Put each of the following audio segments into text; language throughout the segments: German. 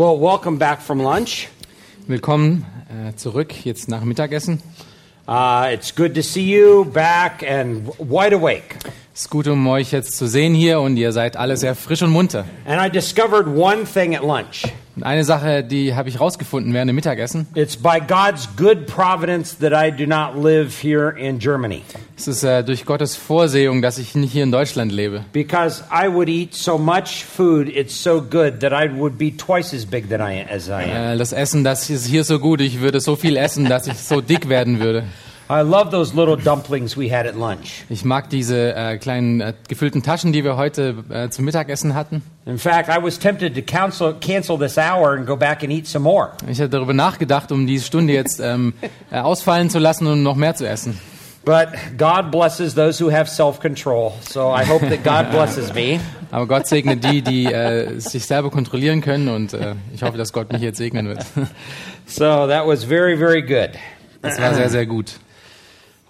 Well, welcome back from lunch. Willkommen äh, zurück jetzt nach Mittagessen. Uh, it's good to see you back and wide awake. Es ist gut, um euch jetzt zu sehen hier und ihr seid alle sehr frisch und munter. And I discovered one thing at lunch. Und eine Sache, die habe ich rausgefunden während dem Mittagessen. It's by God's good providence that I do not live here in Germany. Es ist äh, durch Gottes Vorsehung, dass ich nicht hier in Deutschland lebe. Because I would eat so much food, it's so good that I would be twice as big than I, as I am. Äh, das Essen, das ist hier so gut, ich würde so viel essen, dass ich so dick werden würde. I love those little dumplings we had at lunch. Ich mag diese äh, kleinen äh, gefüllten Taschen, die wir heute äh, zum Mittagessen hatten. In fact, I was tempted to cancel, cancel this hour and go back and eat some more. Ich habe darüber nachgedacht, um diese Stunde jetzt ähm, äh, ausfallen zu lassen und noch mehr zu essen. But God blesses those who have self-control. So I hope that God blesses me. Aber Gott segnet die, die äh, sich selber kontrollieren können und äh, ich hoffe, dass Gott mich jetzt segnen wird. So that was very, very good. Das war sehr, sehr gut.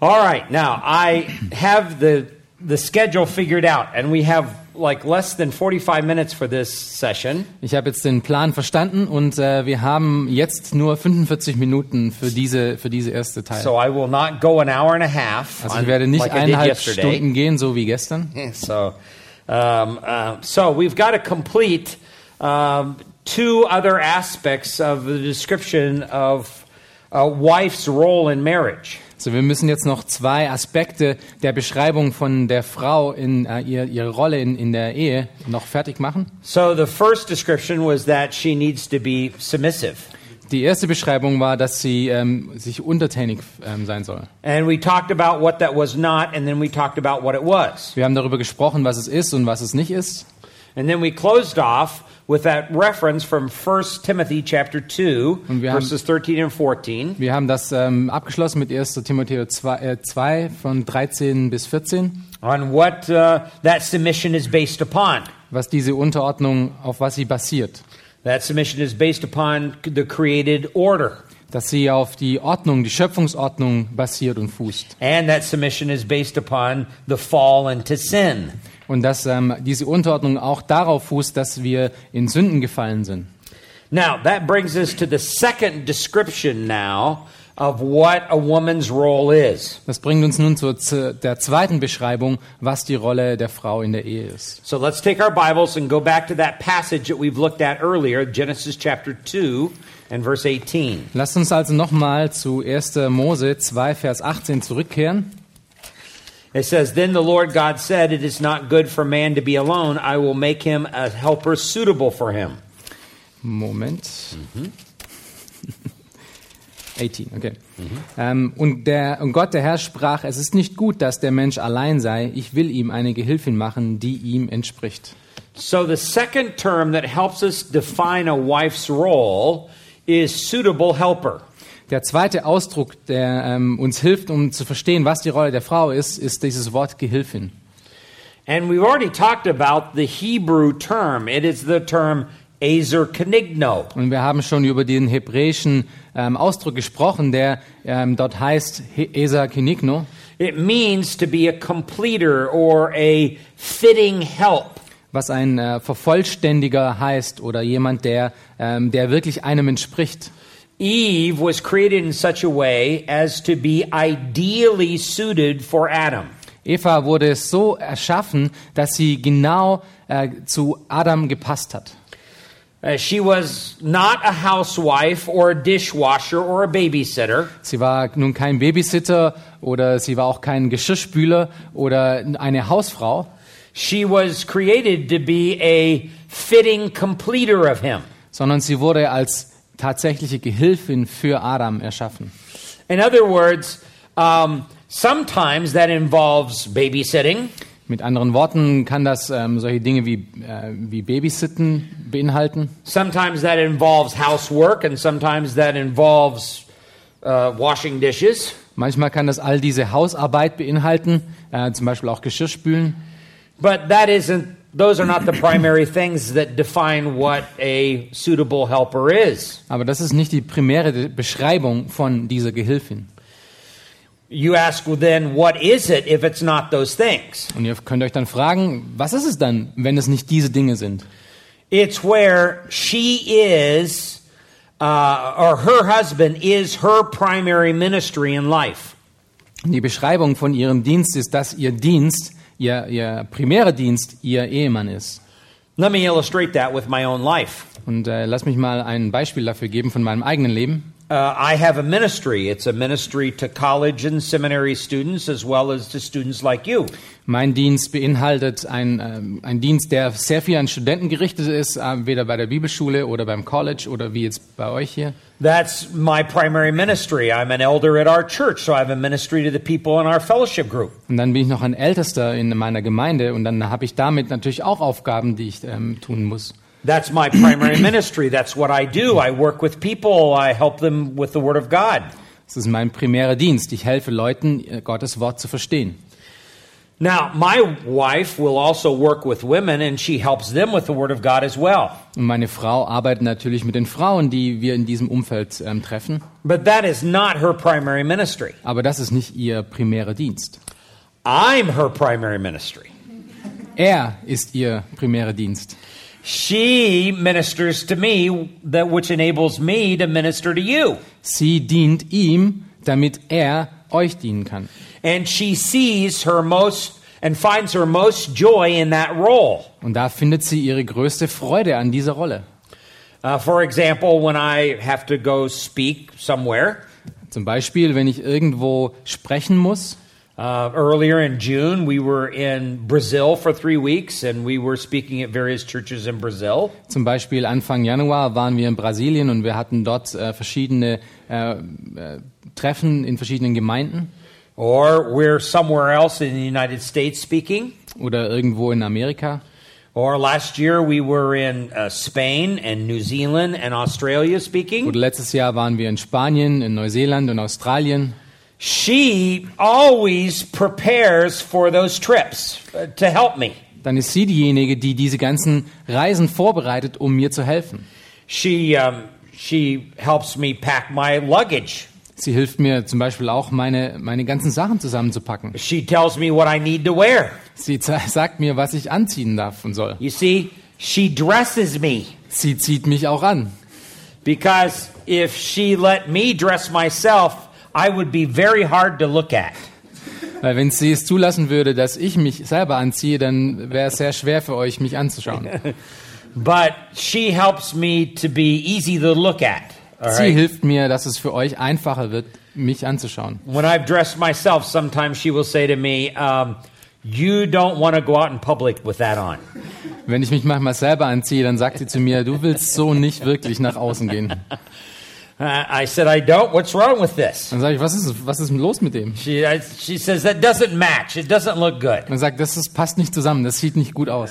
All right, now I have the the schedule figured out, and we have like less than 45 minutes for this session. Ich habe jetzt den Plan verstanden und äh, wir haben jetzt nur 45 Minuten für diese für diese erste Teil. So I will not go an hour and a half. Also ich werde nicht like eineinhalb. Stunden gehen, so wie gestern. So, um, uh, so we've got to complete um, two other aspects of the description of a wife's role in marriage. Also wir müssen jetzt noch zwei Aspekte der Beschreibung von der Frau in äh, ihr, ihre Rolle in, in der Ehe noch fertig machen. So the first description was that she needs to be submissive. Die erste Beschreibung war, dass sie ähm, sich untertänig ähm, sein soll. And we talked about what that was not, and then we talked about what it was. Wir haben darüber gesprochen, was es ist und was es nicht ist. And then we closed off with that reference from 1 Timothy chapter 2, Und wir haben- verses 13 and 14. Wir haben das ähm, abgeschlossen mit 1. Timotheus 2, äh, 2 von 13 bis 14, On what uh, that submission is based upon. was diese Unterordnung, auf was sie basiert. That submission is based upon the created order. Dass sie auf die Ordnung, die Schöpfungsordnung basiert und fußt. And that submission is based upon the fall into sin. Und dass ähm, diese Unterordnung auch darauf fußt, dass wir in Sünden gefallen sind. Now, that brings us to the second description now of what a woman's role is. Das bringt uns nun zur, zu der zweiten Beschreibung, was die Rolle der Frau in der Ehe ist. So let's take our Bibles and go back to that passage that we've looked at earlier, Genesis chapter 2 and verse 18. Lasst uns also nochmal zu 1. Mose 2, Vers 18 zurückkehren. It says, Then the Lord God said, It is not good for man to be alone. I will make him a helper suitable for him. Moment. Mm-hmm. 18, okay. Ähm, und, der, und Gott, der Herr, sprach, es ist nicht gut, dass der Mensch allein sei. Ich will ihm eine Gehilfin machen, die ihm entspricht. So the second term that helps us define a wife's role is suitable helper. Der zweite Ausdruck, der ähm, uns hilft, um zu verstehen, was die Rolle der Frau ist, ist dieses Wort Gehilfin. And we've already talked about the Hebrew term. It is the term azer kenigno. Und wir haben schon über den hebräischen ähm, Ausdruck gesprochen, der ähm, dort heißt He- Esa Kinigno. It means to be a completer or a fitting help. was ein äh, Vervollständiger heißt oder jemand, der, ähm, der wirklich einem entspricht. Eve was created in such a way as to be ideally suited for Adam. Eva wurde so erschaffen, dass sie genau äh, zu Adam gepasst hat. Sie war nun kein Babysitter oder sie war auch kein Geschirrspüler oder eine Hausfrau, She was created to be a fitting completer of him. sondern sie wurde als tatsächliche Gehilfin für Adam erschaffen. In other words, um, sometimes that involves babysitting. Mit anderen Worten kann das ähm, solche Dinge wie, äh, wie Babysitten beinhalten. Sometimes that involves housework, and sometimes that involves uh, washing dishes. Manchmal kann das all diese Hausarbeit beinhalten, äh, zum Beispiel auch Geschirrspülen. But that isn't, those are not the primary things that define what a suitable helper is. Aber das ist nicht die primäre Beschreibung von dieser Gehilfin. You ask, well, then, what is it if it's not those things? Und ihr könnt euch dann fragen, was ist es dann, wenn es nicht diese Dinge sind? It's where she is, uh, or her husband is her primary ministry in life. Die Beschreibung von ihrem Dienst ist, dass ihr Dienst, ihr, ihr primärer Dienst, ihr Ehemann ist. Let me illustrate that with my own life. Und äh, lass mich mal ein Beispiel dafür geben von meinem eigenen Leben. Uh, I have a ministry. It's a ministry to college and seminary students as well as to students like you. Mein Dienst beinhaltet ein, ähm, ein Dienst, der sehr viel an Studenten gerichtet ist, äh, weder bei der Bibelschule oder beim College oder wie jetzt bei euch hier. That's my primary ministry. I'm an elder at our church, so I have a ministry to the people in our fellowship group. Und dann bin ich noch ein Ältester in meiner Gemeinde und dann habe ich damit natürlich auch Aufgaben, die ich ähm, tun muss. That's my primary ministry. That's what I do. I work with people. I help them with the Word of God. Das ist mein primärer Dienst. Ich helfe Leuten, äh, Gottes Wort zu verstehen. Now, my wife will also work with women, and she helps them with the Word of God as well. Und meine Frau arbeitet natürlich mit den Frauen, die wir in diesem Umfeld ähm, treffen. But that is not her primary ministry. Aber das ist nicht ihr primärer Dienst. I'm her primary ministry. Er ist ihr primärer Dienst. She ministers to me, that which enables me to minister to you. Sie dient ihm, damit er euch dienen kann. And she sees her most and finds her most joy in that role. Und da findet sie ihre größte Freude an dieser Rolle. Uh, for example, when I have to go speak somewhere, Zum Beispiel, wenn ich irgendwo sprechen muss. Uh, earlier in June, we were in Brazil for three weeks and we were speaking at various churches in Brazil. Zum Beispiel Anfang Januar waren wir in Brasilien und wir hatten dort äh, verschiedene äh, äh, Treffen in verschiedenen Gemeinden Or we're somewhere else in the United States speaking. oder irgendwo in Amerika. Or last year, we were in uh, Spain and New Zealand and Australia speaking. Oder letztes Jahr waren wir in Spanien, in Neuseeland und Australien. She always prepares for those trips uh, to help me. Dann ist sie diejenige, die diese ganzen Reisen vorbereitet, um mir zu helfen. She, um, she helps me pack my luggage. Sie hilft mir zum Beispiel auch, meine, meine ganzen Sachen zusammenzupacken. She tells me what I need to wear. Sie sagt mir, was ich anziehen darf und soll. You see, she dresses me Sie zieht mich auch an. because if she let me dress myself, I would be very hard to look at. Weil wenn sie es zulassen würde, dass ich mich selber anziehe, dann wäre es sehr schwer für euch, mich anzuschauen. But she helps me to be easy to look at. all Sie right? hilft mir, dass es für euch einfacher wird, mich anzuschauen. When I've dressed myself, sometimes she will say to me, um, You don't want to go out in public with that on. Wenn ich mich manchmal selber anziehe, dann sagt sie zu mir, du willst so nicht wirklich nach außen gehen. Uh, I said, I don't. What's wrong with this? Dann sage ich, was ist, was ist los mit dem? She, I, she says, That doesn't match. It doesn't look good. Dann sagt, das ist, passt nicht zusammen, das sieht nicht gut aus.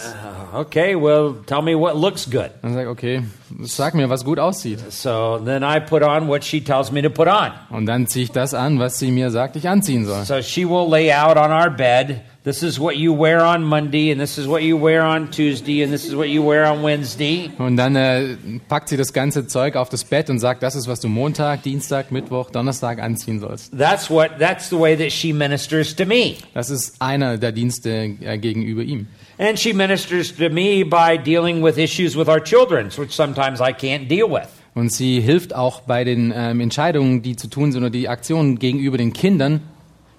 Okay, well, tell me what looks good. Dann sage ich, okay, sag mir, was gut aussieht. So then I put on what she tells me to put on. Und dann ziehe ich das an, was sie mir sagt, ich anziehen soll. So she will lay out on our bed. This is what you wear on Monday, and this is what you wear on Tuesday, and this is what you wear on Wednesday. Und dann äh, packt sie das ganze Zeug auf das Bett und sagt, das ist, was du Montag, Dienstag, Mittwoch, Donnerstag anziehen sollst. That's what. That's the way that she ministers to me. Das ist einer der Dienste äh, gegenüber ihm. And she ministers to me by dealing with issues with our children, which sometimes I can't deal with. Und sie hilft auch bei den ähm, Entscheidungen, die zu tun sind oder die Aktionen gegenüber den Kindern.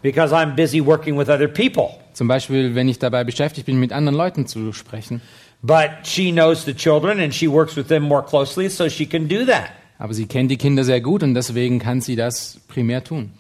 Because I'm busy working with other people. Zum Beispiel, wenn ich dabei beschäftigt bin, mit anderen Leuten zu sprechen. But she knows the children and she works with them more closely, so she can do that. Aber sie kennt die Kinder sehr gut und deswegen kann sie das primär tun.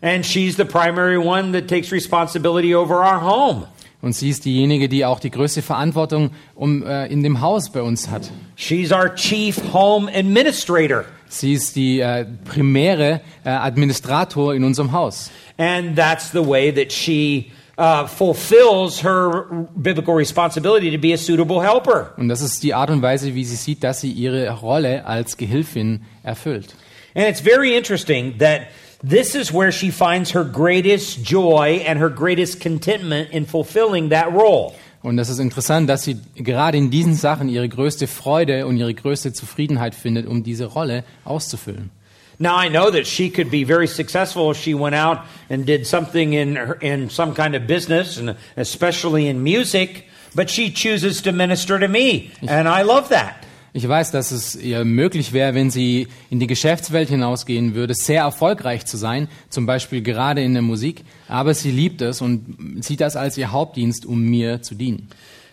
And she's the primary one that takes responsibility over our home. Und sie ist diejenige, die auch die größte Verantwortung um, äh, in dem Haus bei uns hat. She's our chief home administrator. Sie ist die äh, primäre äh, Administrator in unserem Haus. And that's the way that she uh, fulfills her biblical responsibility to be a suitable helper. Und das ist die Art und Weise, wie sie sieht, dass sie ihre Rolle als Gehilfin erfüllt. And it's very interesting that this is where she finds her greatest joy and her greatest contentment in fulfilling that role. Und das ist interessant, dass sie gerade in diesen Sachen ihre größte Freude und ihre größte Zufriedenheit findet, um diese Rolle auszufüllen. Now I know that she could be very successful if she went out and did something in her, in some kind of business and especially in music, but she chooses to minister to me, and I love that. Ich weiß, dass es ihr möglich wäre, wenn sie in die Geschäftswelt hinausgehen würde, sehr erfolgreich zu sein, zum Beispiel gerade in der Musik, aber sie liebt es und sieht das als ihr Hauptdienst, um mir zu dienen.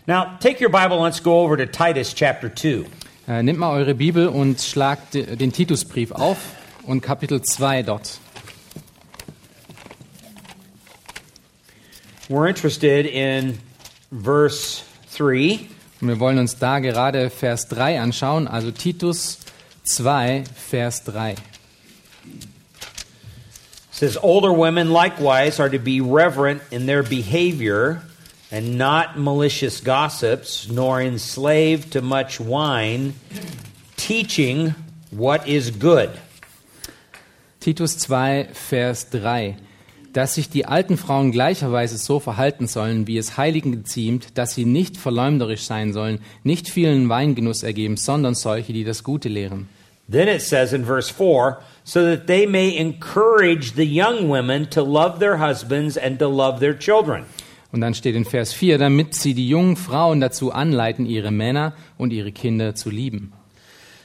Now, take your Bible, let's go over to Titus chapter 2. Äh, nehmt mal eure Bibel und schlagt de- den Titusbrief auf und Kapitel 2 dort. We're interested in verse 3. Und wir wollen uns da gerade Vers 3 anschauen, also Titus 2, Vers 3. It says, Older women likewise are to be reverent in their behavior and not malicious gossips, nor enslaved to much wine, teaching what is good. Titus 2, Vers 3. Dass sich die alten Frauen gleicherweise so verhalten sollen, wie es Heiligen geziemt, dass sie nicht verleumderisch sein sollen, nicht vielen Weingenuss ergeben, sondern solche, die das Gute lehren. Then it says in verse 4 so that they may encourage the young women to love their husbands and to love their children. Und dann steht in Vers 4, damit sie die jungen Frauen dazu anleiten, ihre Männer und ihre Kinder zu lieben.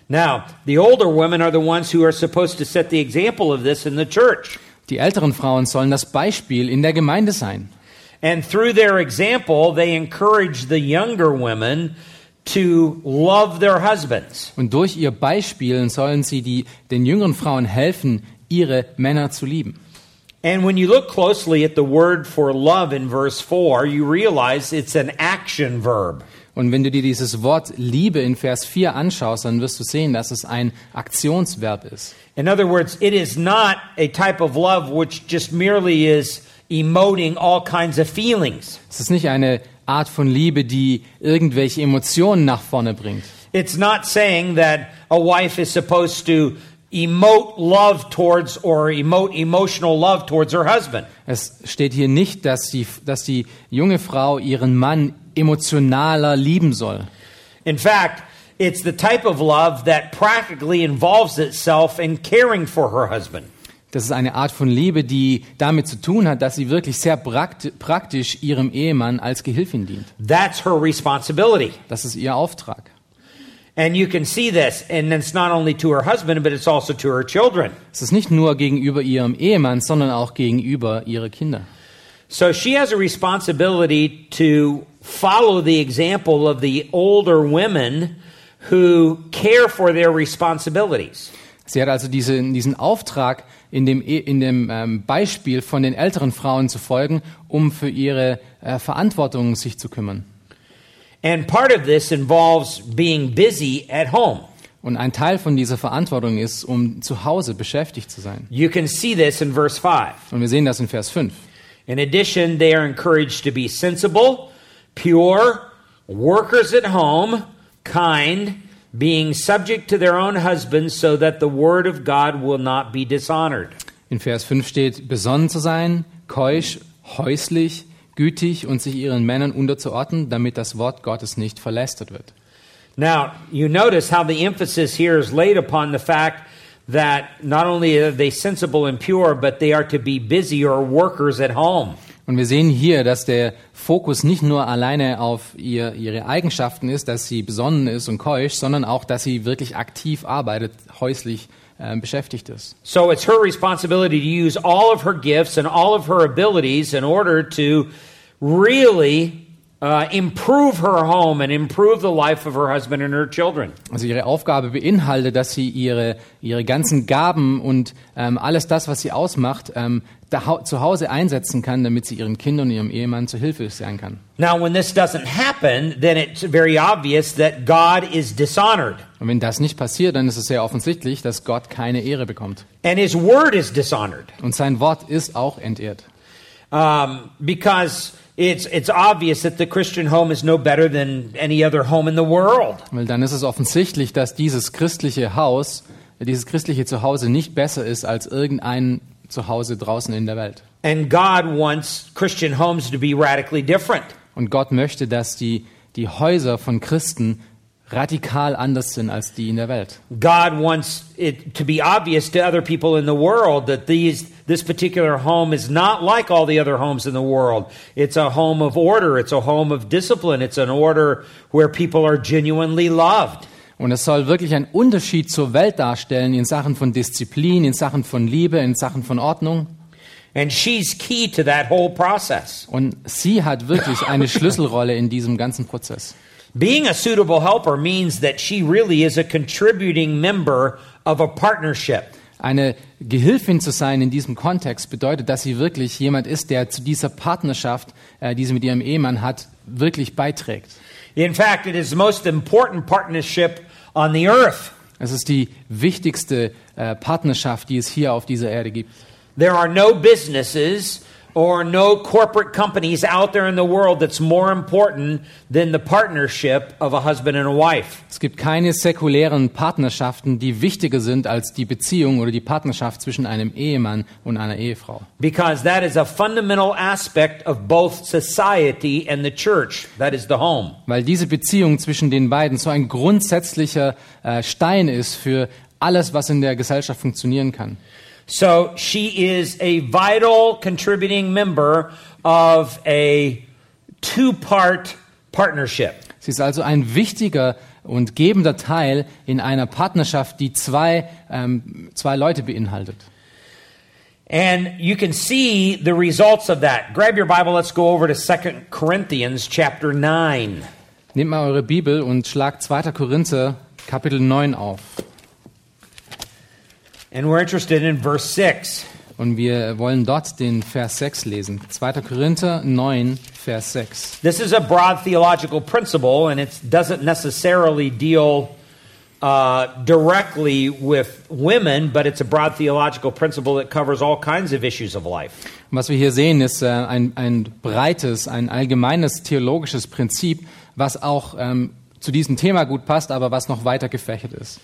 Now, the older women are the ones who are supposed to set the example of this in the church. Die älteren Frauen sollen das Beispiel in der Gemeinde sein. And through their example, they encourage the younger women to love their husbands. Und durch ihr Beispiel sollen sie die, den jüngeren Frauen helfen, ihre Männer zu lieben. And when you look closely at the word for love in verse 4, you realize it's an action verb. Und wenn du dir dieses Wort Liebe in Vers 4 anschaust, dann wirst du sehen, dass es ein Aktionsverb ist. In other words, it is not a type of love which just merely is emoting all kinds of feelings. Es ist nicht eine Art von Liebe, die irgendwelche Emotionen nach vorne bringt. It's not saying that a wife is supposed to emote love towards or emote emotional love towards her husband. Es steht hier nicht, dass die, dass die junge Frau ihren Mann emotionaler lieben soll. In fact, it's the type of love that practically involves itself in caring for her husband. Das ist eine Art von Liebe, die damit zu tun hat, dass sie wirklich sehr prakt praktisch ihrem Ehemann als Gehilfin dient. That's her responsibility. Das ist ihr Auftrag. And you can see this, and it's not only to her husband, but it's also to her children. Es ist nicht nur gegenüber ihrem Ehemann, sondern auch gegenüber ihre Kinder. So she has a responsibility to follow the example of the older women who care for their responsibilities. Sie hat also diese, diesen Auftrag, in dem, E- in dem ähm, Beispiel von den älteren Frauen zu folgen, um für ihre äh, Verantwortung sich zu kümmern. And part of this involves being busy at home. Und ein Teil von dieser Verantwortung ist, um zu Hause beschäftigt zu sein. You can see this in verse 5. Und wir sehen das in Vers 5. In addition, they are encouraged to be sensible, pure, workers at home, kind, being subject to their own husbands, so that the word of God will not be dishonored. In Vers 5 steht, besonnen zu sein, keusch, häuslich, gütig und sich ihren Männern unterzuordnen, damit das Wort Gottes nicht verlästert wird. Now, you notice how the emphasis here is laid upon the fact that not only are they sensible and pure, but they are to be busy or workers at home. Und wir sehen hier, dass der Fokus nicht nur alleine auf ihr, ihre Eigenschaften ist, dass sie besonnen ist und keusch, sondern auch, dass sie wirklich aktiv arbeitet, häuslich äh, Äh, beschäftigt ist. So it's her responsibility to use all of her gifts and all of her abilities in order to really uh, improve her home and improve the life of her husband and her children. Also ihre Aufgabe beinhaltet, dass sie ihre, ihre ganzen Gaben und ähm, alles das, was sie ausmacht, ähm, da, zu Hause einsetzen kann, damit sie ihren Kindern und ihrem Ehemann zu Hilfe sein kann. Now, when this doesn't happen, then it's very obvious that God is dishonored Und wenn das nicht passiert, dann ist es sehr offensichtlich, dass Gott keine Ehre bekommt. and his word is dishonored. Und sein Wort ist auch entehrt. um, because it's, it's obvious that the Christian home is no better than any other home in the world. Weil dann ist es offensichtlich, dass dieses christliche Haus, dieses christliche Zuhause nicht besser ist als irgendein Zuhause draußen in der Welt. And God wants Christian homes to be radically different. Und Gott möchte, dass die, die Häuser von Christen radikal anders sind als die in der Welt. God wants it to be obvious to other people in the world that these, this particular home is not like all the other homes in the world. It's a home of order, it's a home of discipline, it's an order where people are genuinely loved. Und es soll wirklich einen Unterschied zur Welt darstellen in Sachen von Disziplin, in Sachen von Liebe, in Sachen von Ordnung. And she's key to that whole process. Und sie hat wirklich eine Schlüsselrolle in diesem ganzen Prozess. Being a suitable helper means that she really is a contributing member of a partnership. Eine Gehilfin zu sein in diesem Kontext bedeutet, dass sie wirklich jemand ist, der zu dieser Partnerschaft, äh, die sie mit ihrem Ehemann hat, wirklich beiträgt. In fact, it is the most important partnership on the earth. Es ist die wichtigste äh, Partnerschaft, die es hier auf dieser Erde gibt. There are no businesses or no corporate companies out there in the world that's more important than the partnership of a husband and a wife. Es gibt keine säkulären Partnerschaften, die wichtiger sind als die Beziehung oder die Partnerschaft zwischen einem Ehemann und einer Ehefrau. Because that is a fundamental aspect of both society and the church. That is the home. Weil diese Beziehung zwischen den beiden so ein grundsätzlicher äh, Stein ist für alles, was in der Gesellschaft funktionieren kann. So she is a vital contributing member of a two part partnership. Sie ist also ein wichtiger und gebender Teil in einer Partnerschaft, die zwei, ähm, zwei Leute beinhaltet. And you can see the results of that. Grab your Bible, let's go over to 2 Corinthians chapter 9. Nehmt mal eure Bibel und schlagt 2. Korinther Kapitel 9 auf. And we're interested in verse 6. Und wir wollen dort den Vers 6 lesen. 2. Korinther 9, Vers 6. This is a broad theological principle, and it doesn't necessarily deal uh, directly with women, but it's a broad theological principle that covers all kinds of issues of life. Was wir hier sehen, ist äh, ein, ein breites, ein allgemeines theologisches Prinzip, was auch ähm, zu diesem Thema gut passt, aber was noch weiter gefächert ist.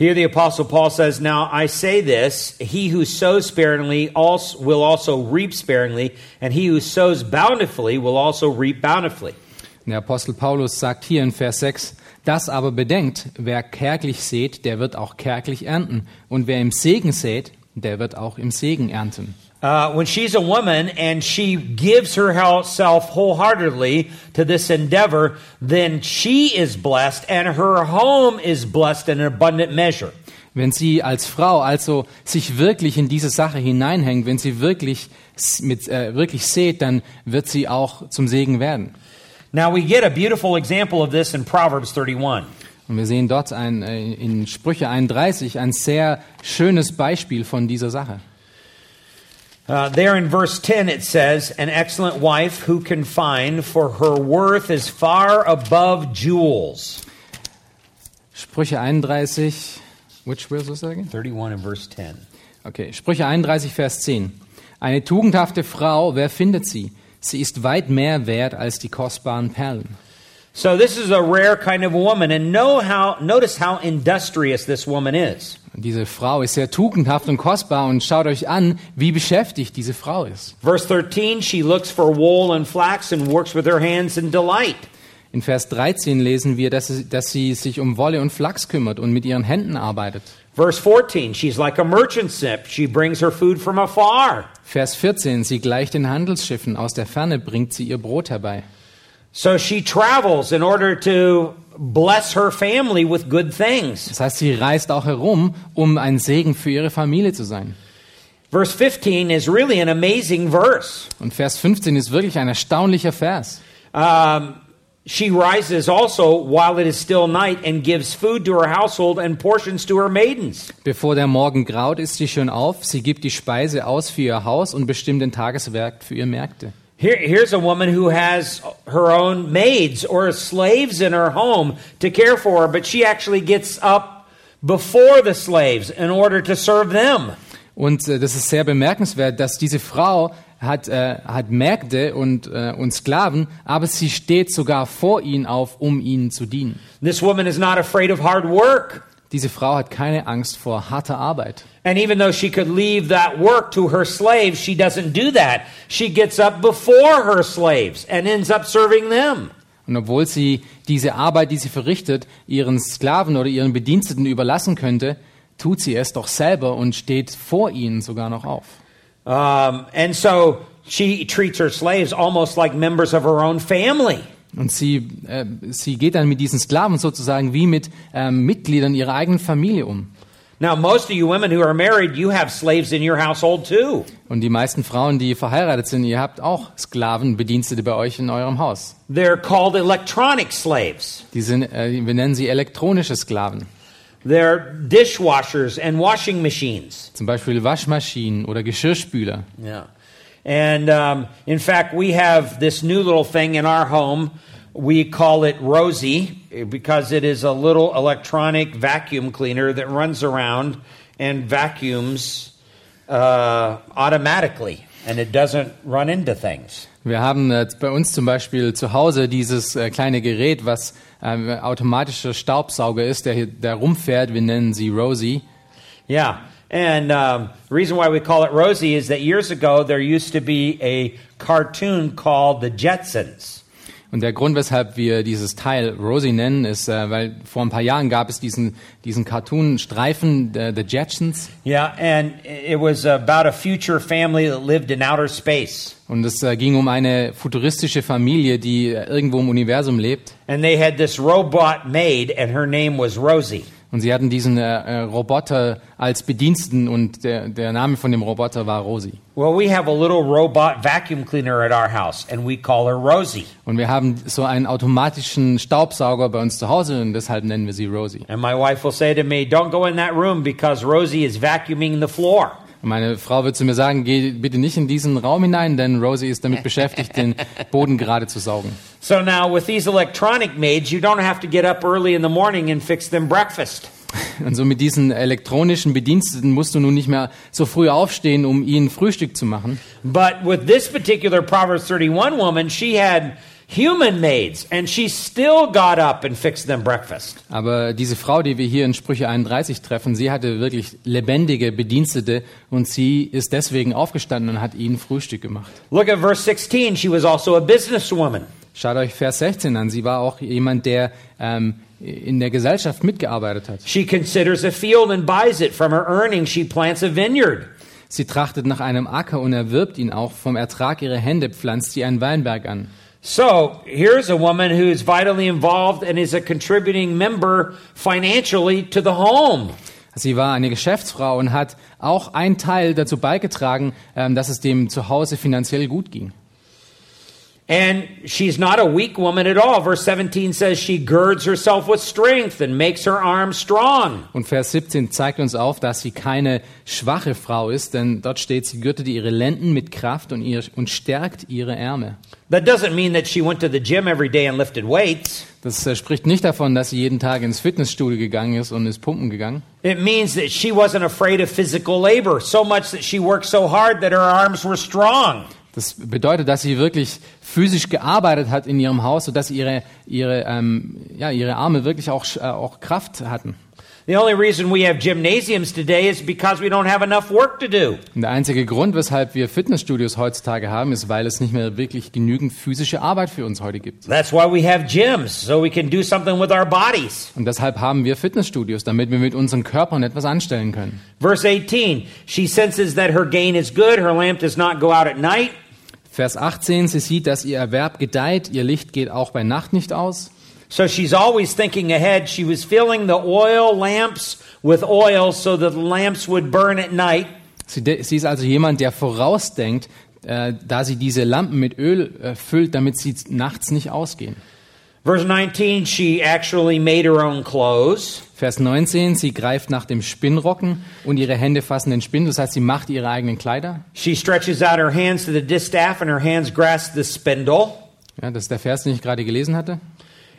Here the apostle Paul says, "Now I say this: He who sows sparingly also will also reap sparingly, and he who sows bountifully will also reap bountifully." Der Apostel Paulus sagt hier in Vers 6, das aber bedenkt, wer kärglich sät, der wird auch kärglich ernten. Und wer im Segen sät, der wird auch im Segen ernten. Uh, when she's a woman and she gives herself wholeheartedly to this endeavor, then she is blessed and her home is blessed in an abundant measure. Wenn sie als Frau also sich wirklich in diese Sache hineinhängt, wenn sie wirklich, mit, äh, wirklich sät, dann wird sie auch zum Segen werden. Now we get a beautiful example of this in Proverbs 31. Und wir sehen dort ein, äh, in Sprüche 31 ein sehr schönes Beispiel von dieser Sache. Uh, there in verse 10 it says, An excellent wife who can find, for her worth is far above jewels. Sprüche 31, which verse was that again? 31 and verse 10. Okay, Sprüche 31, Vers 10. Eine tugendhafte Frau, wer findet sie? Sie ist weit mehr wert als die kostbaren Perlen. So this is a rare kind of woman, and know how, notice how industrious this woman is. Diese Frau ist sehr tugendhaft und kostbar und schaut euch an, wie beschäftigt diese Frau ist. Verse 13, she looks for wool and flax and works with her hands in delight. In Vers 13 lesen wir, dass sie, dass sie sich um Wolle und Flachs kümmert und mit ihren Händen arbeitet. Verse 14, she's like a merchant ship. She brings her food from afar. Vers 14, sie gleicht den Handelsschiffen, aus der Ferne bringt sie ihr Brot herbei. So she travels in order to bless her family with good things. Das heißt, sie reist auch herum, um ein Segen für ihre Familie zu sein. Verse 15 is really an amazing verse. Und Vers 15 ist wirklich ein erstaunlicher Vers. Um, she rises also while it is still night and gives food to her household and portions to her maidens. Bevor der Morgen graut, ist sie schon auf, sie gibt die Speise aus für ihr Haus und bestimmt den Tageswerk für ihr Märkte. Here, here's a woman who has her own maids or slaves in her home to care for her, but she actually gets up before the slaves in order to serve them. Und äh, das ist sehr bemerkenswert, dass diese Frau hat, äh, hat Mägde und, äh, und Sklaven, aber sie steht sogar vor ihnen auf, um ihnen zu dienen. This woman is not afraid of hard work. Diese Frau hat keine Angst vor harter Arbeit. And even though she could leave that work to her slaves, she doesn't do that. She gets up before her slaves and ends up serving them. Und obwohl sie diese Arbeit, die sie verrichtet, ihren Sklaven oder ihren Bediensteten überlassen könnte, tut sie es doch selber und steht vor ihnen sogar noch auf. Um, and so she treats her slaves almost like members of her own family. Und sie, äh, sie geht dann mit diesen Sklaven sozusagen wie mit ähm, Mitgliedern ihrer eigenen Familie um. Now, most of you women who are married, you have slaves in your household too. Und die meisten Frauen, die verheiratet sind, ihr habt auch Sklaven, Bedienstete bei euch in eurem Haus. They're called electronic slaves. Die sind, äh, wir nennen sie elektronische Sklaven. They're dishwashers and washing machines. Zum Beispiel Waschmaschinen oder Geschirrspüler. Yeah. And um, in fact, we have this new little thing in our home. We call it Rosie because it is a little electronic vacuum cleaner that runs around and vacuums uh, automatically, and it doesn't run into things. Wir haben äh, bei uns zum Beispiel zu Hause dieses äh, kleine Gerät, was äh, automatischer Staubsauger ist, der, der rumfährt. Wir nennen sie Rosie. Yeah. And um, the reason why we call it Rosie is that years ago there used to be a cartoon called The Jetsons. Und der Grund, weshalb wir dieses Teil Rosie nennen, ist, äh, weil vor ein paar Jahren gab es diesen, diesen Cartoon-Streifen, The, The Jetsons. Yeah, and it was about a future family that lived in outer space. Und es äh, ging um eine futuristische Familie, die äh, irgendwo im Universum lebt. And they had this robot maid, and her name was Rosie. Und sie hatten diesen äh, äh, Roboter als Bediensteten und der, der Name von dem Roboter war Rosie. Well, we have a little robot vacuum cleaner at our house, and we call her Rosie. Und wir haben so einen automatischen Staubsauger bei uns zu Hause und deshalb nennen wir sie Rosie. And my wife will say to me, Don't go in that room because Rosie is vacuuming the floor. Meine Frau wird zu mir sagen, geh bitte nicht in diesen Raum hinein, denn Rosie ist damit beschäftigt, den Boden gerade zu saugen. So now, with these electronic maids, you don't have to get up early in the morning and fix them breakfast. Und so mit diesen elektronischen Bediensteten musst du nun nicht mehr so früh aufstehen, um ihnen Frühstück zu machen. But with this particular Proverbs 31 woman, she had human maids, and she still got up and fixed them breakfast. Aber diese Frau, die wir hier in Sprüche 31 treffen, sie hatte wirklich lebendige Bedienstete und sie ist deswegen aufgestanden und hat ihnen Frühstück gemacht. Look at verse 16. She was also a businesswoman. Schaut euch Vers 16 an. Sie war auch jemand, der ähm, in der Gesellschaft mitgearbeitet hat. She considers a field and buys it. From her earnings, she plants a vineyard. Sie trachtet nach einem Acker und erwirbt ihn auch. Vom Ertrag ihrer Hände pflanzt sie einen Weinberg an. So here's a woman who is vitally involved and is a contributing member financially to the home. Sie war eine Geschäftsfrau und hat auch einen Teil dazu beigetragen, ähm, dass es dem Zuhause finanziell gut ging. And she's not a weak woman at all. Verse 17 says she girds herself with strength and makes her arms strong. Und Vers 17 zeigt uns auf, dass sie keine schwache Frau ist, denn dort steht, sie gürtete ihre Lenden mit Kraft und, ihr, und stärkt ihre Ärmel. That doesn't mean that she went to the gym every day and lifted weights. Das äh, spricht nicht davon, dass sie jeden Tag ins Fitnessstudio gegangen ist und ist pumpen gegangen. It means that she wasn't afraid of physical labor, so much that she worked so hard that her arms were strong. Das bedeutet, dass sie wirklich physisch gearbeitet hat in ihrem Haus, sodass ihre, ihre, ähm, ja, ihre Arme wirklich auch, äh, auch Kraft hatten. The only reason we have gymnasiums today is because we don't have enough work to do. Und der einzige Grund, weshalb wir Fitnessstudios heutzutage haben, ist, weil es nicht mehr wirklich genügend physische Arbeit für uns heute gibt. That's why we have gyms, so we can do something with our bodies. Und deshalb haben wir Fitnessstudios, damit wir mit unseren Körpern etwas anstellen können. Verse 18 She senses that her gain is good, her lamp does not go out at night. Vers 18, sie sieht, dass ihr Erwerb gedeiht, ihr Licht geht auch bei Nacht nicht aus. So she's always thinking ahead. She was filling the oil lamps with oil so that the lamps would burn at night. Sie, sie ist also jemand, der vorausdenkt, äh, da sie diese Lampen mit Öl äh, füllt, damit sie nachts nicht ausgehen. Verse 19 She actually made her own clothes. Vers 19, sie greift nach dem Spinnrocken und ihre Hände fassen den Spinn, das heißt, sie macht ihre eigenen Kleider. She stretches out her hands to the distaff, and her hands grasp the spindle. Ja, das ist der Vers, den ich gerade gelesen hatte.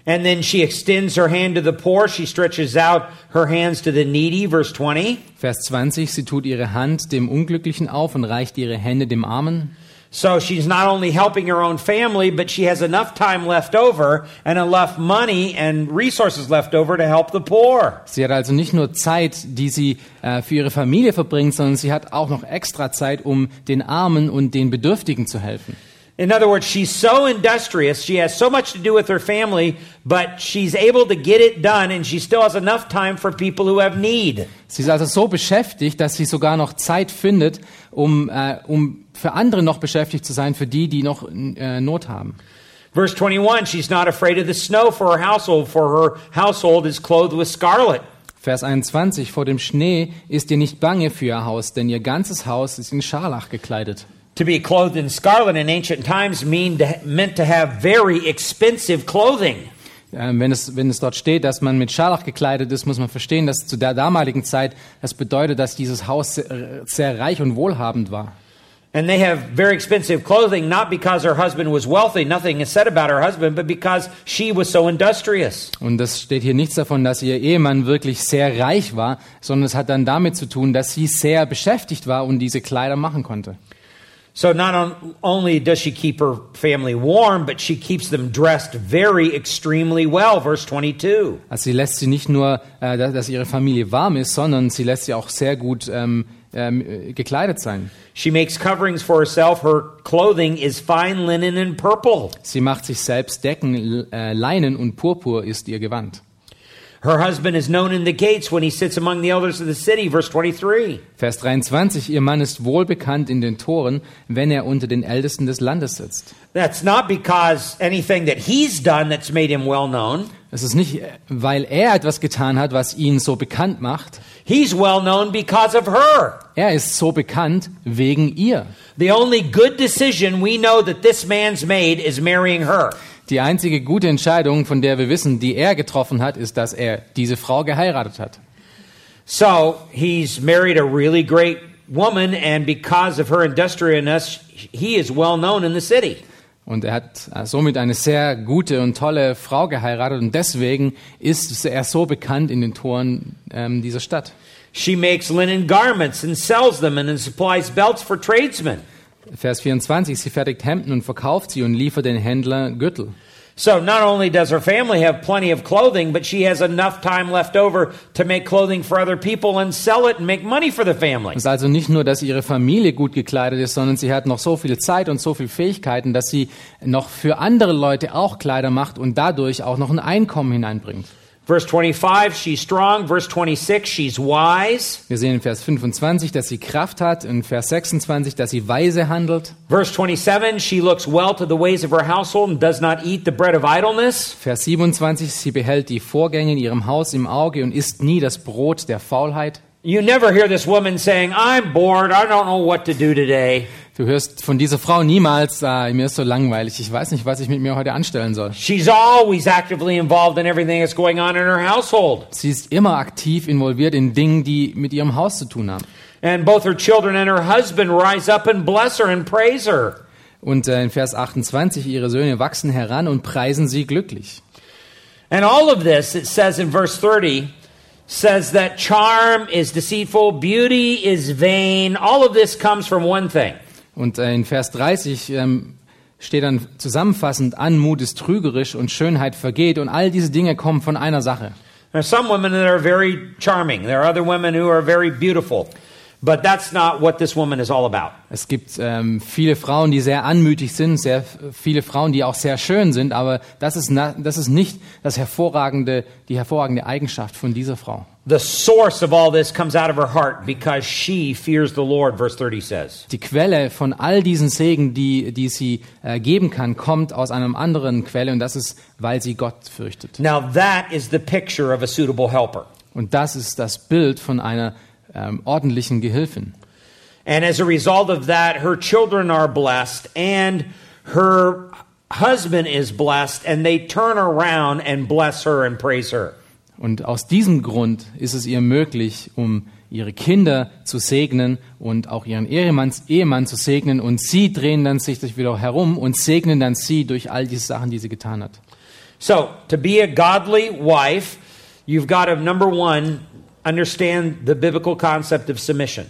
And then she extends her hand to the poor. She stretches out her hands to the needy. Verse 20. Vers 20, sie tut ihre Hand dem Unglücklichen auf und reicht ihre Hände dem Armen. So she's not only helping her own family, but she has enough time left over and enough money and resources left over to help the poor. Sie hat also nicht nur Zeit, die sie äh, für ihre Familie verbringt, sondern sie hat auch noch extra Zeit, um den Armen und den Bedürftigen zu helfen. In other words, she's so industrious, she has so much to do with her family, but she's able to get it done and she still has enough time for people who have need. Sie ist also so beschäftigt, dass sie sogar noch Zeit findet, um, äh, um für andere noch beschäftigt zu sein, für die, die noch äh, Not haben. Verse 21, she's not afraid of the snow for her household, for her household is clothed with scarlet. Vers 21, vor dem Schnee ist ihr nicht bange für ihr Haus, denn ihr ganzes Haus ist in Scharlach gekleidet. To be clothed in scarlet in ancient times mean to, meant to have very expensive clothing. Wenn, es, wenn es dort steht, dass man mit Scharlach gekleidet ist, muss man verstehen, dass zu der damaligen Zeit das bedeutet, dass dieses Haus sehr, sehr reich und wohlhabend war. And they have very expensive clothing, not because her husband was wealthy, nothing is said about her husband, but because she was so industrious. Und das steht hier nichts davon, dass ihr Ehemann wirklich sehr reich war, sondern es hat dann damit zu tun, dass sie sehr beschäftigt war und diese Kleider machen konnte. So not on, only does she keep her family warm, but she keeps them dressed very extremely well. Verse 22. Also sie lässt sie nicht nur, äh, dass ihre Familie warm ist, sondern sie lässt sie auch sehr gut ähm, ähm, äh, gekleidet sein. She makes coverings for herself. Her clothing is fine linen and purple. Sie macht sich selbst Decken, äh, Leinen und Purpur ist ihr Gewand. Her husband is known in the gates when he sits among the elders of the city. Verse 23. Vers 23, ihr Mann ist wohlbekannt in den Toren, wenn er unter den Ältesten des Landes sitzt. That's not because anything that he's done that's made him well known. Es ist nicht, weil er etwas getan hat, was ihn so bekannt macht. He's well known because of her. Er ist so bekannt wegen ihr. The only good decision we know that this man's made is marrying her. Die einzige gute Entscheidung, von der wir wissen, die er getroffen hat, ist, dass er diese Frau geheiratet hat. So he's married a really great woman, and because of her industriousness, he is well known in the city. Und er hat äh, somit eine sehr gute und tolle Frau geheiratet und deswegen ist er so bekannt in den Toren ähm, dieser Stadt. She makes linen garments and sells them and supplies belts for tradesmen. Vers 24, sie fertigt Hemden und verkauft sie und liefert den Händler Gürtel. So not only does her family have plenty of clothing, but she has enough time left over to make clothing for other people and sell it and make money for the family. Es ist also nicht nur, dass ihre Familie gut gekleidet ist, sondern sie hat noch so viel Zeit und so viel Fähigkeiten, dass sie noch für andere Leute auch Kleider macht und dadurch auch noch ein Einkommen hineinbringt. Verse 25, she's strong. Verse 26, she's wise. Wir sehen in Vers 25, dass sie Kraft hat, in Vers 26, dass sie weise handelt. Verse 27, she looks well to the ways of her household and does not eat the bread of idleness. Vers 27, sie behält die Vorgänge in ihrem Haus im Auge und isst nie das Brot der Faulheit. You never hear this woman saying, I'm bored. I don't know what to do today. Du hörst von dieser Frau niemals, ah, mir ist so langweilig, ich weiß nicht, was ich mit mir heute anstellen soll. She's always actively involved in everything that's going on in her household. Sie ist immer aktiv involviert in Dingen, die mit ihrem Haus zu tun haben. And both her children and her husband rise up and bless her and praise her. Und äh, in Vers 28, ihre Söhne wachsen heran und preisen sie glücklich. And all of this, it says in verse 30, says that charm is deceitful, beauty is vain. All of this comes from one thing. Und äh, in Vers 30 ähm, steht dann zusammenfassend, Anmut ist trügerisch und Schönheit vergeht und all diese Dinge kommen von einer Sache. There are some women that are very charming. There are other women who are very beautiful. But that's not what this woman is all about. Es gibt ähm, viele Frauen, die sehr anmütig sind, sehr viele Frauen, die auch sehr schön sind, aber das ist, na, das ist nicht das hervorragende, die hervorragende Eigenschaft von dieser Frau. The source of all this comes out of her heart because she fears the Lord, verse 30 says. Die Quelle von all diesen Segen, die, die sie äh, geben kann, kommt aus einem anderen Quelle und das ist, weil sie Gott fürchtet. Now that is the picture of a suitable helper. Und das ist das Bild von einer ähm, ordentlichen Gehilfin. And as a result of that, her children are blessed and her husband is blessed, and they turn around and bless her and praise her. Und aus diesem Grund ist es ihr möglich, um ihre Kinder zu segnen und auch ihren Ehemann, Ehemann zu segnen. Und sie drehen dann sich wieder herum und segnen dann sie durch all diese Sachen, die sie getan hat. So, to be a godly wife, you've got to, number one, understand the biblical concept of submission.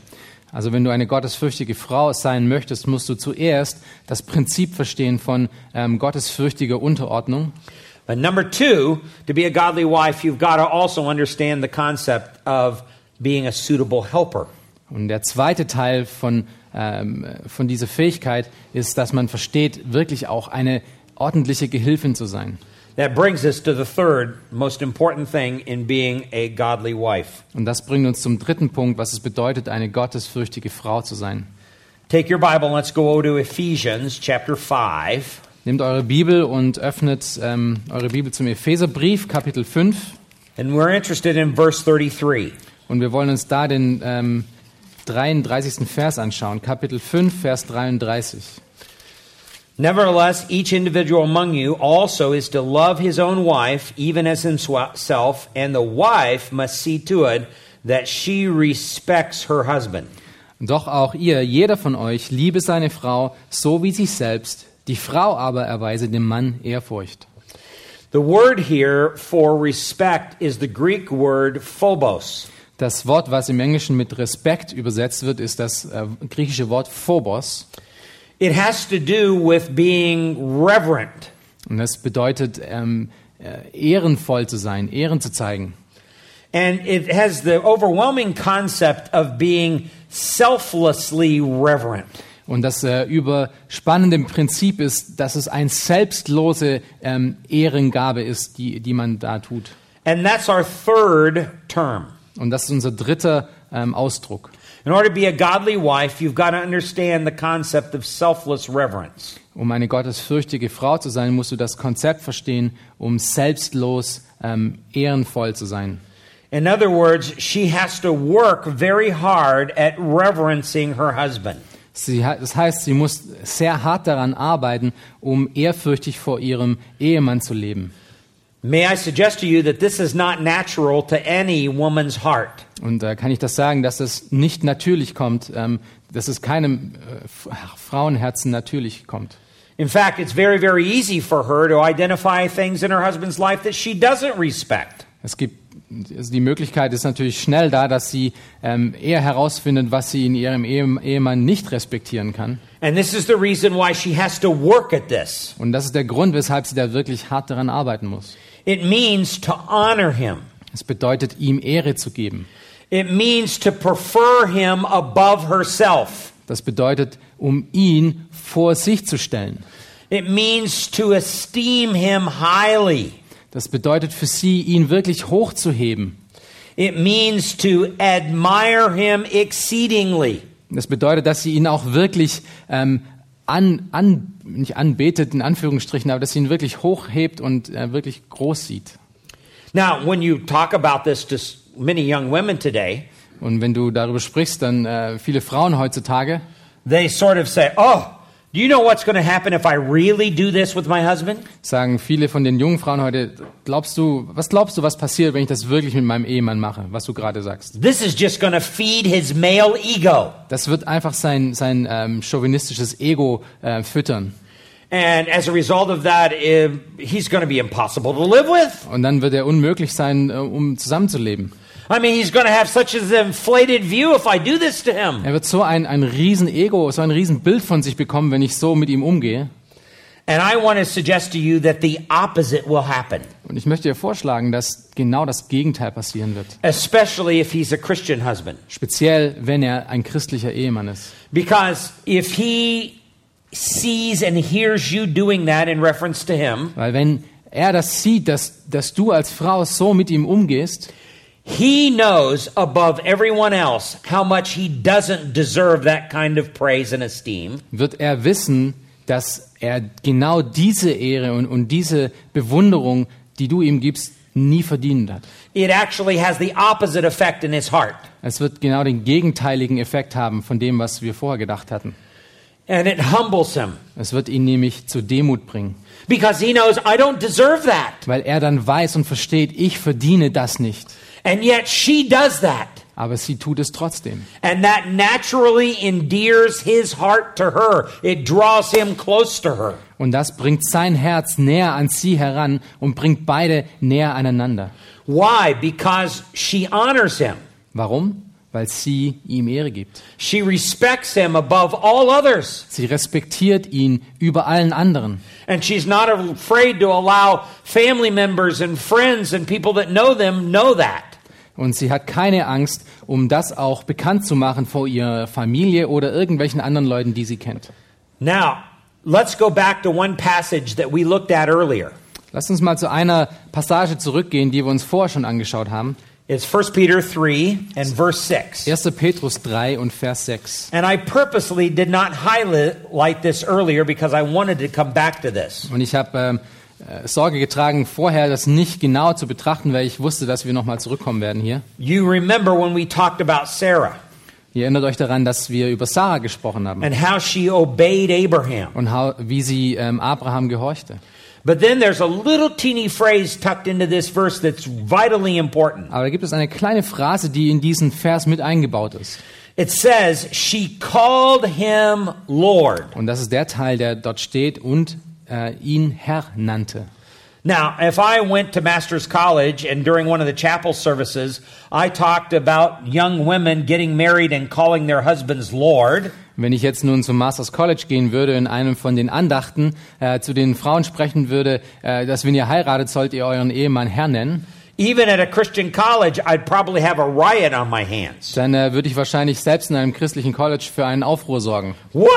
Also wenn du eine gottesfürchtige Frau sein möchtest, musst du zuerst das Prinzip verstehen von ähm, gottesfürchtiger Unterordnung. But number two, to be a godly wife, you've got to also understand the concept of being a suitable helper. Und der zweite Teil von, ähm, von dieser Fähigkeit ist, dass man versteht, wirklich auch eine ordentliche Gehilfin zu sein. That brings us to the third most important thing in being a godly wife. Und das bringt uns zum dritten Punkt, was es bedeutet, eine gottesfürchtige Frau zu sein. Take your Bible, and let's go to Ephesians chapter 5. Nehmt eure Bibel und öffnet ähm, eure Bibel zum Epheserbrief, Kapitel 5. And we're interested in verse 33. Und wir wollen uns da den ähm, 33. Vers anschauen. Kapitel 5, Vers 33. Nevertheless, each individual among you also is to love his own wife, even as himself, and the wife must see to it that she respects her husband. Doch auch ihr, jeder von euch, liebe seine Frau so wie sich selbst. Die Frau aber erweise dem Mann Ehrfurcht. The word here for respect is the Greek word phobos. Das Wort, was im Englischen mit Respekt übersetzt wird, ist das äh, griechische Wort Phobos. It has to do with being reverent. Und das bedeutet, ähm, äh, ehrenvoll zu sein, Ehren zu zeigen. And it has the overwhelming concept of being selflessly reverent. Und das äh, überspannende Prinzip ist, dass es eine selbstlose ähm, Ehrengabe ist, die, die man da tut. And that's our third term. Und das ist unser dritter ähm, Ausdruck. In order to be a godly wife, you've got to understand the concept of selfless reverence. Um eine gottesfürchtige Frau zu sein, musst du das Konzept verstehen, um selbstlos ähm, ehrenvoll zu sein. In other words, she has to work very hard at reverencing her husband. Sie, das heißt, sie muss sehr hart daran arbeiten, um ehrfürchtig vor ihrem Ehemann zu leben. May I suggest to you that this is not natural to any woman's heart. Und da kann ich das sagen, dass es nicht natürlich kommt, ähm, dass es keinem äh, Frauenherzen natürlich kommt. In fact, it's very, very easy for her to identify things in her husband's life that she doesn't respect. Es gibt also die Möglichkeit ist natürlich schnell da, dass sie ähm, eher herausfindet, was sie in ihrem Ehe, Ehemann nicht respektieren kann. And this is the reason why she has to work at this. Und das ist der Grund, weshalb sie da wirklich hart daran arbeiten muss. It means to honor him. Es bedeutet, ihm Ehre zu geben. It means to prefer him above herself. Das bedeutet, um ihn vor sich zu stellen. It means to esteem him highly. Das bedeutet für sie, ihn wirklich hochzuheben. It means to admire him exceedingly. Das bedeutet, dass sie ihn auch wirklich ähm, an, an, nicht anbetet, in Anführungsstrichen, aber dass sie ihn wirklich hochhebt und äh, wirklich groß sieht. Now, when you talk about this to many young women today, Und wenn du darüber sprichst, dann äh, viele Frauen heutzutage, they sort of say, Oh, do you know what's going to happen if I really do this with my husband? sagen viele von den jungen Frauen heute, glaubst du, was glaubst du, was passiert, wenn ich das wirklich mit meinem Ehemann mache, was du gerade sagst? This is just going to feed his male ego. Das wird einfach sein, sein ähm, chauvinistisches Ego äh, füttern. And as a result of that, he's going to be impossible to live with. Und dann wird er unmöglich sein, äh, um zusammenzuleben. I mean, he's going to have such an inflated view if I do this to him. Er wird so ein, ein riesen Ego, so ein riesen Bild von sich bekommen, wenn ich so mit ihm umgehe. And I want to suggest to you that the opposite will happen, Und ich möchte dir vorschlagen, dass genau das Gegenteil passieren wird. especially if he's a Christian husband. Speziell, wenn er ein christlicher Ehemann ist. Because if he sees and hears you doing that in reference to him, Weil wenn er das sieht, dass, dass du als Frau so mit ihm umgehst, he knows above everyone else how much he doesn't deserve that kind of praise and esteem. wird er wissen, dass er genau diese Ehre und, und diese Bewunderung, die du ihm gibst, nie verdient hat. It actually has the opposite effect in his heart. Es wird genau den gegenteiligen Effekt haben von dem, was wir vorher gedacht hatten. And it humbles him Es wird ihn nämlich zur Demut bringen, because he knows I don't deserve that. weil er dann weiß und versteht, ich verdiene das nicht. And yet she does that. Aber sie tut es trotzdem. And that naturally endears his heart to her. It draws him close to her. Und das bringt sein Herz näher an sie heran und bringt beide näher aneinander. Why? Because she honors him. Warum? weil sie ihm Ehre gibt. She respects him above all others. Sie respektiert ihn über allen anderen. And she's not afraid to allow family members and friends and people that know them know that. Und sie hat keine Angst, um das auch bekannt zu machen vor ihrer Familie oder irgendwelchen anderen Leuten, die sie kennt. Now, let's go back to one passage that we looked at earlier. Lasst uns mal zu einer Passage zurückgehen, die wir uns vorher schon angeschaut haben. It's 1 Peter 3 and verse 6. 1. Petrus 3 und Vers 6. And I purposely did not highlight this earlier because I wanted to come back to this. Und ich habe ähm, äh, Sorge getragen, vorher das nicht genau zu betrachten, weil ich wusste, dass wir nochmal zurückkommen werden hier. You remember when we talked about Sarah Ihr erinnert euch daran, dass wir über Sarah gesprochen haben and how she obeyed Abraham. und how, wie sie ähm, Abraham gehorchte. But then there's a little teeny phrase tucked into this verse that's vitally important. Aber da gibt es eine kleine Phrase, die in diesen Vers mit eingebaut ist. It says, She called him Lord. Und das ist der Teil, der dort steht und äh, ihn Herr nannte. Now, if I went to Master's College and during one of the chapel services, I talked about young women getting married and calling their husbands Lord, Wenn ich jetzt nun zum Masters College gehen würde, in einem von den Andachten äh, zu den Frauen sprechen würde, äh, dass wenn ihr heiratet, sollt ihr euren Ehemann Herr nennen, even at a Christian college, I'd probably have a riot on my hands. dann äh, würde ich wahrscheinlich selbst in einem christlichen College für einen Aufruhr sorgen. What?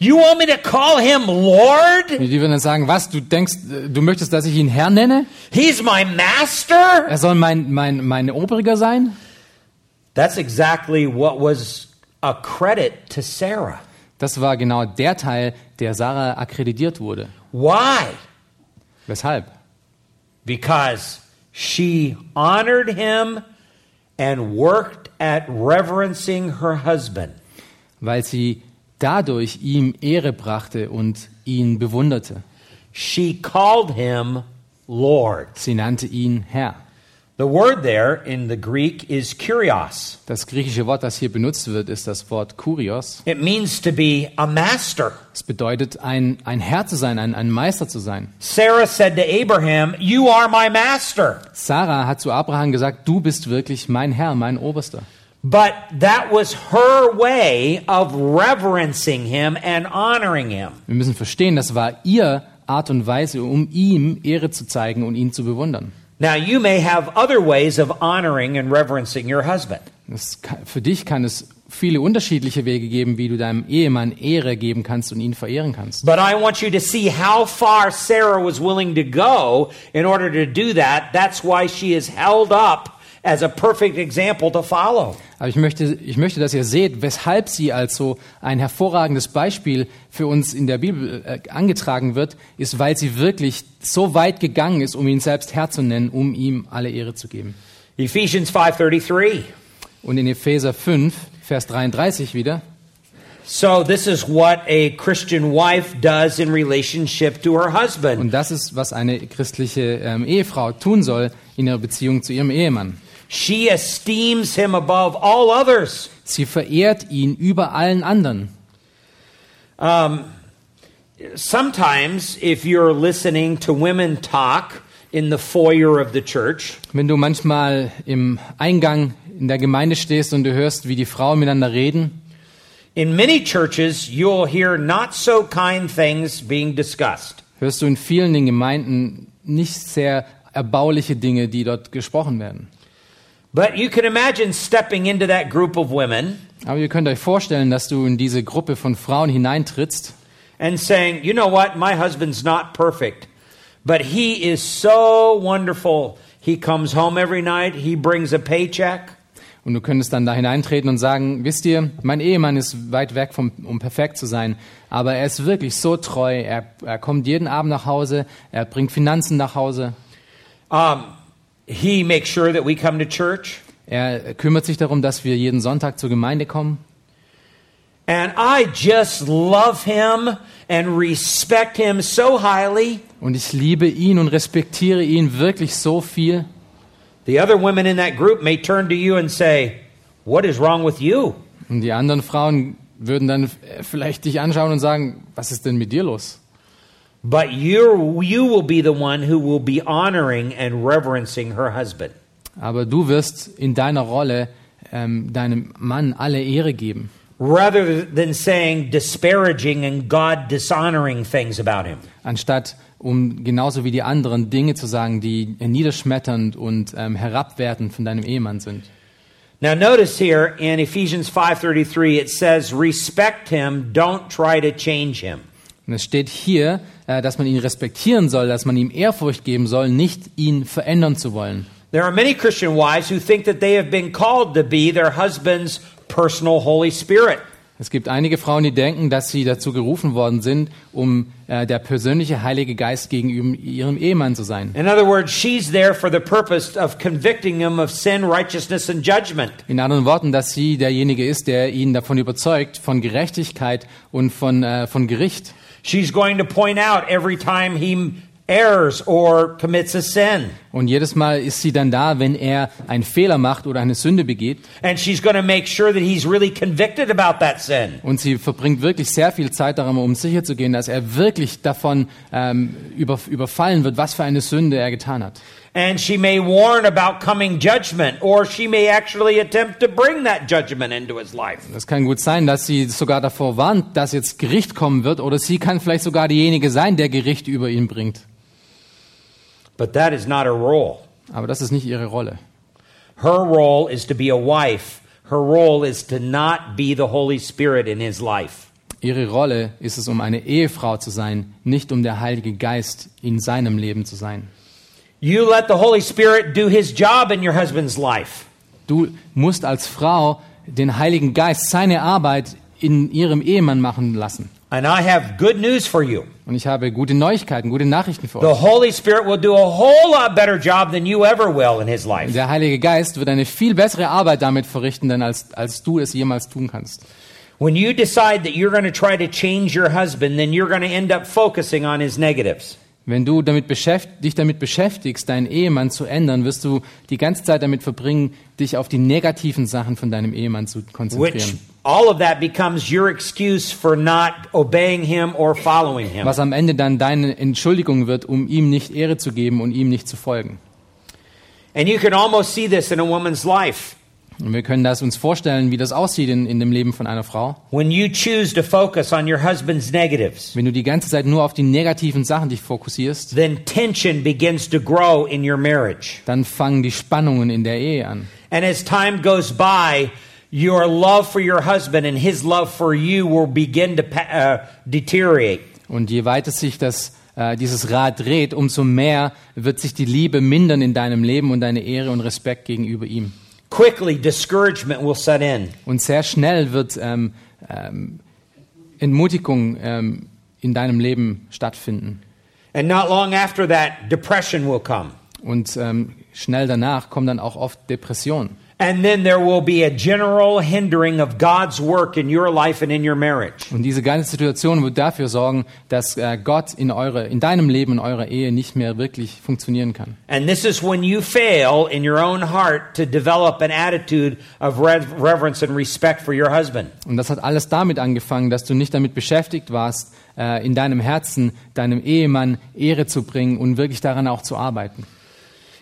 You want me to call him Lord? Die würden dann sagen, was, du denkst, du möchtest, dass ich ihn Herr nenne? He's my master? Er soll mein, mein, mein Obriger sein? That's exactly what was a credit to Sarah. Das war genau der Teil, der Sarah akkreditiert wurde. Why? Weshalb? Because she honored him and worked at reverencing her husband. Weil sie dadurch ihm Ehre brachte und ihn bewunderte. She called him Lord. Sie nannte ihn Herr. The word there in the Greek is kurios. Das griechische Wort, das hier benutzt wird, ist das Wort Kurios. It means to be a master. Es bedeutet, ein, ein Herr zu sein, ein, ein Meister zu sein. Sarah said to Abraham, You are my master. Sarah hat zu Abraham gesagt, du bist wirklich mein Herr, mein Oberster. But that was her way of reverencing him and honoring him. Wir müssen verstehen, das war ihr Art und Weise, um ihm Ehre zu zeigen und ihn zu bewundern. Now, you may have other ways of honoring and reverencing your husband. Kann- für dich kann es viele unterschiedliche Wege geben, wie du deinem Ehemann Ehre geben kannst und ihn verehren kannst. But I want you to see how far Sarah was willing to go in order to do that. That's why she is held up as a perfect example to follow. Aber ich möchte, ich möchte, dass ihr seht, weshalb sie als so ein hervorragendes Beispiel für uns in der Bibel äh, angetragen wird, ist, weil sie wirklich so weit gegangen ist, um ihn selbst Herr zu nennen, um ihm alle Ehre zu geben. Ephesians 5:33. Und in Epheser 5, Vers 33 wieder, So this is what a Christian wife does in relationship to her husband. und das ist, was eine christliche ähm, Ehefrau tun soll in ihrer Beziehung zu ihrem Ehemann. She esteems him above all others. Sie verehrt ihn über allen anderen. Um, sometimes, if you're listening to women talk in the foyer of the church, Wenn du manchmal im Eingang in der Gemeinde stehst und du hörst, wie die Frauen miteinander reden, in many churches, you'll hear not so kind things being discussed. hörst du in vielen den Gemeinden nicht sehr erbauliche Dinge, die dort gesprochen werden. But you can imagine stepping into that group of women Aber ihr könnt euch vorstellen, dass du in diese Gruppe von Frauen hineintrittst and saying, you know what, my husband's not perfect, but he is so wonderful. He comes home every night, he brings a paycheck. und du könntest dann da hineintreten und sagen, wisst ihr, mein Ehemann ist weit weg, vom, um perfekt zu sein, aber er ist wirklich so treu, er, er kommt jeden Abend nach Hause, er bringt Finanzen nach Hause, Um, he makes sure that we come to church. er kümmert sich darum, dass wir jeden Sonntag zur Gemeinde kommen. And I just love him and respect him so highly. Und ich liebe ihn und respektiere ihn wirklich so viel. The other women in that group may turn to you and say, What is wrong with you? Und die anderen Frauen würden dann vielleicht dich anschauen und sagen, was ist denn mit dir los? But you you will be the one who will be honoring and reverencing her husband. Aber du wirst in deiner Rolle ähm, deinem Mann alle Ehre geben, rather than saying disparaging and God dishonoring things about him. anstatt um genauso wie die anderen Dinge zu sagen, die niederschmetternd und ähm, herabwertend von deinem Ehemann sind. Now notice here in Ephesians 5:33 it says respect him, don't try to change him. Und es steht hier, äh, dass man ihn respektieren soll, dass man ihm Ehrfurcht geben soll, nicht ihn verändern zu wollen. There are many Christian wives who think that they have been called to be their husband's personal Holy Spirit. Es gibt einige Frauen, die denken, dass sie dazu gerufen worden sind, um äh, der persönliche Heilige Geist gegenüber ihrem Ehemann zu sein. In other words, she's there for the purpose of convicting him of sin, righteousness, and judgment. In anderen Worten, dass sie derjenige ist, der ihn davon überzeugt, von Gerechtigkeit und von, äh, von Gericht. She's going to point out every time he errs or commits a sin. Und jedes Mal ist sie dann da, wenn er einen Fehler macht oder eine Sünde begeht. And she's going to make sure that he's really convicted about that sin. Und sie verbringt wirklich sehr viel Zeit daran, um sicherzugehen, dass er wirklich davon ähm, über, überfallen wird, was für eine Sünde er getan hat. And she may warn about coming judgment, or she may actually attempt to bring that judgment into his life. Das kann gut sein, dass sie sogar davor warnt, dass jetzt Gericht kommen wird, oder sie kann vielleicht sogar diejenige sein, der Gericht über ihn bringt. But that is not her role. Aber das ist nicht ihre Rolle. Her role is to be a wife. Her role is to not be the Holy Spirit in his life. Ihre Rolle ist es, um eine Ehefrau zu sein, nicht um der Heilige Geist in seinem Leben zu sein. You let the Holy Spirit do his job in your husband's life. Du musst als Frau den Heiligen Geist seine Arbeit in ihrem Ehemann machen lassen. And I have good news for you. Und ich habe gute Neuigkeiten, gute Nachrichten für The euch. Holy Spirit will do a whole lot better job than you ever will in his life. Der Heilige Geist wird eine viel bessere Arbeit damit verrichten, denn als, als du es jemals tun kannst. When you decide that you're going to try to change your husband, then you're going to end up focusing on his negatives. Wenn du damit dich damit beschäftigst, deinen Ehemann zu ändern, wirst du die ganze Zeit damit verbringen, dich auf die negativen Sachen von deinem Ehemann zu Which konzentrieren. all of that becomes your excuse for not obeying him or following him. Was am Ende dann deine Entschuldigung wird, um ihm nicht Ehre zu geben und ihm nicht zu folgen. And you can almost see this in a woman's life. Und wir können das uns vorstellen, wie das aussieht in, in dem Leben von einer Frau. When you choose to focus on your husband's negatives, Wenn du die ganze Zeit nur auf die negativen Sachen dich fokussierst, then tension begins to grow in your marriage. dann fangen die Spannungen in der Ehe an. And as time goes by, your love for your husband and his love for you will begin to uh, deteriorate. Und je weiter sich das, äh, dieses Rad dreht, umso mehr wird sich die Liebe mindern in deinem Leben und deine Ehre und Respekt gegenüber ihm. Quickly, discouragement will set in. Und sehr schnell wird ähm, ähm, Entmutigung ähm, in deinem Leben stattfinden. And not long after that, depression will come. Und ähm, schnell danach kommen dann auch oft Depressionen. And then there will be a general hindering of God's work in your life and in your marriage. Und diese ganze Situation wird dafür sorgen, dass äh, Gott in, eure, in deinem Leben, in eurer Ehe nicht mehr wirklich funktionieren kann. And this is when you fail in your own heart to develop an attitude of rev- reverence and respect for your husband. Und das hat alles damit angefangen, dass du nicht damit beschäftigt warst, äh, in deinem Herzen deinem Ehemann Ehre zu bringen und wirklich daran auch zu arbeiten.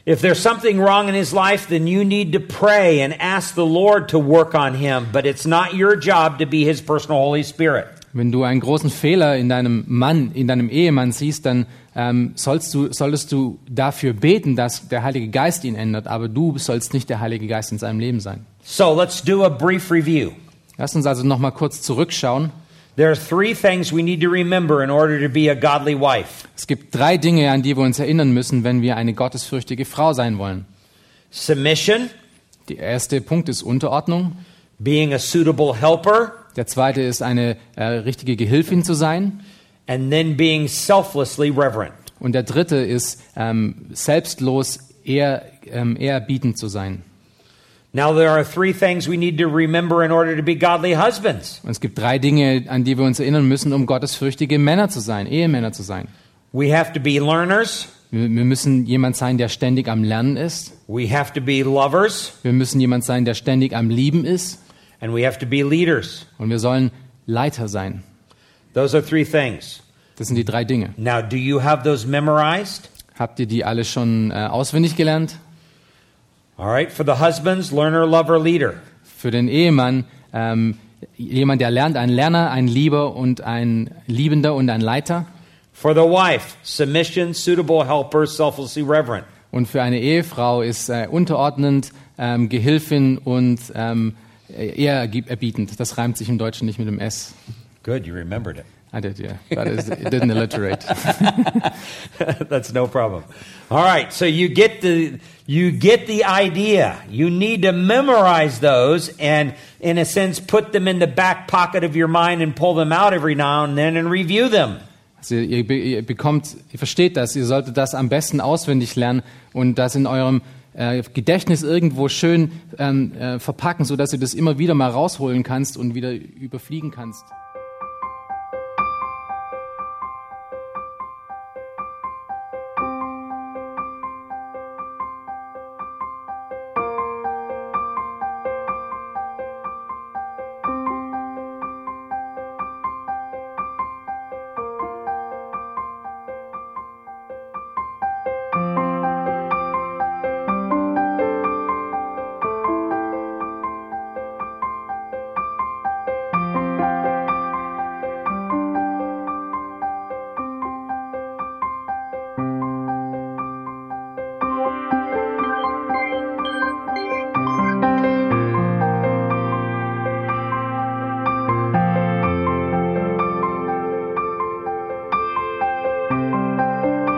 If there's something wrong in his life, then you need to pray and ask the Lord to work on him, but it's not your job to be his personal Holy Spirit. Wenn du einen großen Fehler in deinem Mann, in deinem Ehemann siehst, dann ähm, sollst du, solltest du dafür beten, dass der Heilige Geist ihn ändert, aber du sollst nicht der Heilige Geist in seinem Leben sein. So let's do a brief review. Lass uns also noch mal kurz zurückschauen. There are three things we need to remember in order to be a godly wife Es gibt drei Dinge, an die wir uns erinnern müssen, wenn wir eine gottesfürchtige Frau sein wollen. submission, Der erste Punkt ist Unterordnung. being a suitable helper, Der zweite ist eine äh, richtige Gehilfin zu sein. and then being selflessly reverent. Und der dritte ist ähm, selbstlos ehr, ähm, ehrbietend zu sein. Now, there are three things we need to remember in order to be godly husbands. Und es gibt drei Dinge, an die wir uns erinnern müssen, um gottesfürchtige Männer zu sein, Ehemänner zu sein. We have to be learners, Wir, wir müssen jemand sein, der ständig am Lernen ist. we have to be lovers, Wir müssen jemand sein, der ständig am Lieben ist. and we have to be leaders. Und wir sollen Leiter sein. Those are three things. Das sind die drei Dinge. Now, do you have those memorized? Habt ihr die alle schon äh, auswendig gelernt? All right, for the husbands, learner, lover, leader. Für den Ehemann ähm, jemand, der lernt, ein Lerner, ein Lieber und ein Liebender und ein Leiter. For the wife, submission, suitable helper, selflessly reverent. Und für eine Ehefrau ist äh, unterordnend, ähm, Gehilfin und ähm, ehrerbietend. Das reimt sich im Deutschen nicht mit dem S. Good, you remembered it. I did, yeah. That is, it didn't alliterate. That's no problem. All right, so you get the you get the idea. You need to memorize those and in a sense put them in the back pocket of your mind and pull them out every now and then and review them. Also ihr, ihr bekommt, ihr versteht das, ihr solltet das am besten auswendig lernen und das in eurem äh, Gedächtnis irgendwo schön ähm, äh, verpacken, sodass du das immer wieder mal rausholen kannst und wieder überfliegen kannst.